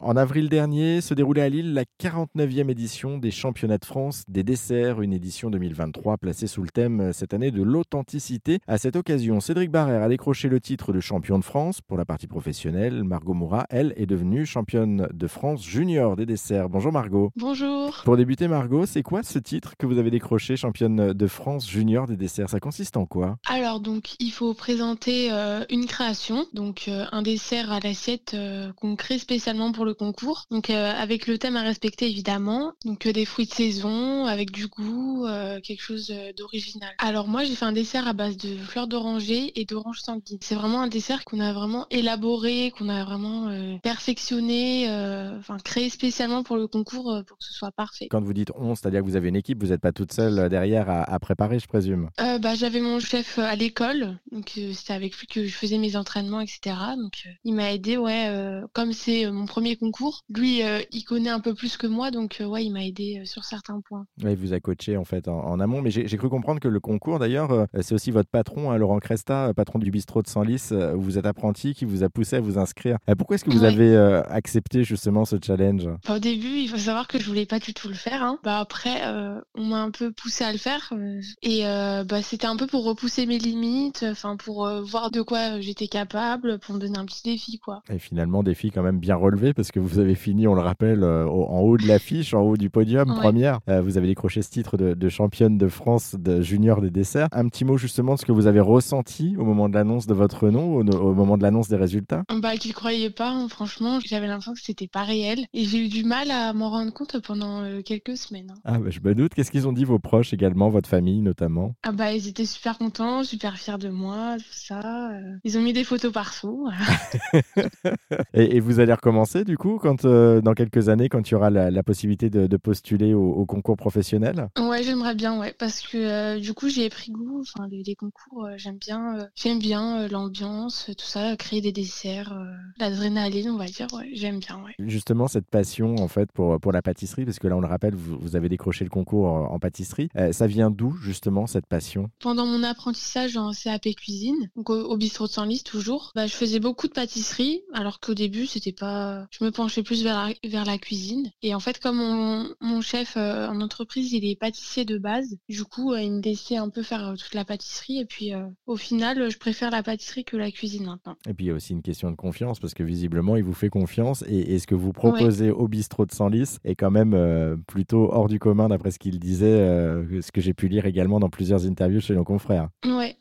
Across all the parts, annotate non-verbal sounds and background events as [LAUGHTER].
En avril dernier se déroulait à Lille la 49e édition des Championnats de France des desserts, une édition 2023 placée sous le thème euh, cette année de l'authenticité. À cette occasion, Cédric Barrère a décroché le titre de champion de France pour la partie professionnelle. Margot Moura, elle, est devenue championne de France junior des desserts. Bonjour Margot. Bonjour. Pour débuter Margot, c'est quoi ce titre que vous avez décroché championne de France junior des desserts? Ça consiste en quoi? Alors donc il faut présenter euh, une création, donc euh, un dessert à l'assiette qu'on crée spécialement pour le concours. Donc euh, avec le thème à respecter évidemment. Donc euh, des fruits de saison avec du goût, euh, quelque chose d'original. Alors moi j'ai fait un dessert à base de fleurs d'oranger et d'orange sanguine. C'est vraiment un dessert qu'on a vraiment élaboré, qu'on a vraiment perfectionné, enfin créé spécialement pour le concours pour que ce soit parfait. Quand vous dites on, c'est-à-dire que vous avez une équipe, vous n'êtes pas toute seule derrière à, préparer, je présume. bah j'avais mon chef à l'école, donc c'était avec lui que je faisais mes entraînements, etc. Donc il m'a aidé, ouais, comme c'est mon premier concours. Lui, euh, il connaît un peu plus que moi, donc euh, ouais, il m'a aidé euh, sur certains points. il vous a coaché en fait en, amont, mais j'ai cru comprendre que le concours, d'ailleurs, c'est aussi votre patron, hein, Laurent Cresta, patron du bistrot de Senlis. vous êtes apprenti, qui vous a poussé à vous inscrire. pourquoi est-ce que vous avez accepté justement ce challenge? Au début, il faut savoir que je voulais pas du tout le faire. Hein. Bah, après, on m'a un peu poussé à le faire, et bah, c'était un peu pour repousser mes limites, enfin pour voir de quoi j'étais capable, pour me donner un petit défi, quoi. Et finalement, défi quand même bien relevé parce que vous avez fini, on le rappelle, euh, en haut de l'affiche, en haut du podium, première. Euh, vous avez décroché ce titre de, championne de France de junior des desserts. Un petit mot justement de ce que vous avez ressenti au moment de l'annonce de votre nom, au, moment de l'annonce des résultats Bah, ne croyais pas, hein. franchement. J'avais l'impression que c'était pas réel. Et j'ai eu du mal à m'en rendre compte pendant euh, quelques semaines. Hein. Ah, bah, je me doute. Qu'est-ce qu'ils ont dit vos proches également, votre famille notamment? Ah, bah, ils étaient super contents, super fiers de moi, tout ça. Ils ont mis des photos partout. [LAUGHS] et, et, vous allez recommencer du coup quand euh, dans quelques années, quand il y aura la, possibilité de, postuler au, concours professionnel? Ouais, j'aimerais bien, ouais, parce que euh, du coup, j'ai pris goût. Enfin, les, concours, euh, j'aime bien, j'aime bien l'ambiance, tout ça, créer des desserts, l'adrénaline, on va dire, ouais, j'aime bien, ouais. Justement, cette passion, en fait, pour, pour la pâtisserie, parce que là, on le rappelle, vous, avez décroché le concours en, pâtisserie. ça vient d'où, justement, cette passion? Pendant mon apprentissage en CAP cuisine, donc au, bistrot de Senlis, toujours, bah, je faisais beaucoup de pâtisserie, alors qu'au début, c'était pas. Je me penchais plus vers vers la cuisine. Et en fait, comme mon, chef euh, en entreprise, il est pâtissier de base, du coup, euh, il me laissait un peu faire euh, toute la pâtisserie. Et puis, au final, je préfère la pâtisserie que la cuisine maintenant. Et puis, il y a aussi une question de confiance, parce que visiblement, il vous fait confiance. Et, ce que vous proposez au bistrot de Senlis est quand même plutôt hors du commun, d'après ce qu'il disait, ce que j'ai pu lire également dans plusieurs interviews chez nos confrères. Ouais.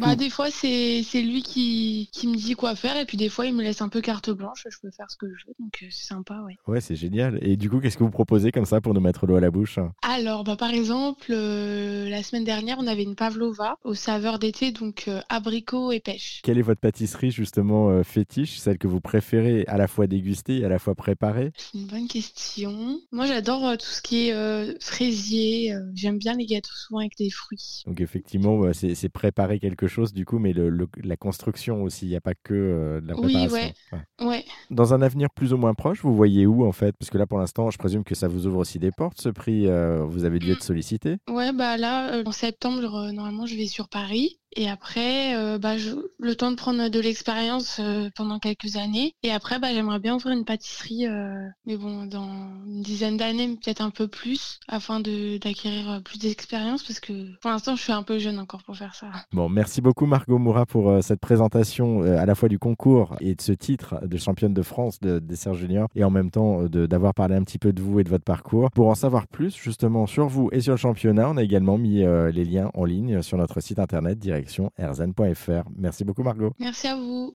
Bah, Des fois, c'est lui qui, qui, me dit quoi faire, et puis des fois, il me laisse un peu carte blanche. Je peux faire ce que je veux, donc c'est sympa, ouais. Ouais, c'est génial. Et du coup, qu'est-ce que vous proposez comme ça pour nous mettre l'eau à la bouche? Alors, bah, par exemple, euh, la semaine dernière, on avait une pavlova aux saveurs d'été, donc euh, abricot et pêche. Quelle est votre pâtisserie justement euh, fétiche, celle que vous préférez à la fois déguster et à la fois préparer? C'est une bonne question. Moi, j'adore tout ce qui est fraisier. J'aime bien les gâteaux souvent avec des fruits. Donc effectivement, c'est préparer quelque chose du coup, mais le, la construction aussi. Il n'y a pas que de la préparation. Oui, ouais. ouais. Dans un avenir plus ou moins proche, vous voyez où en fait? Parce que là, pour l'instant, je présume que ça vous ouvre aussi des portes, ce prix. Euh, vous avez dû mm. être sollicité Ouais, bah là, euh, en septembre, euh, normalement, je vais sur Paris. Et après, euh, bah, le temps de prendre de l'expérience euh, pendant quelques années. Et après, bah, j'aimerais bien ouvrir une pâtisserie, euh, mais bon, dans une dizaine d'années, peut-être un peu plus, afin d'acquérir plus d'expérience, parce que pour l'instant, je suis un peu jeune encore pour faire ça. Bon, merci beaucoup Margot Moura pour cette présentation à la fois du concours et de ce titre de championne de France de dessert junior, et en même temps d'avoir parlé un petit peu de vous et de votre parcours. Pour en savoir plus justement sur vous et sur le championnat, on a également mis les liens en ligne sur notre site internet direct Merci beaucoup Margot. Merci à vous.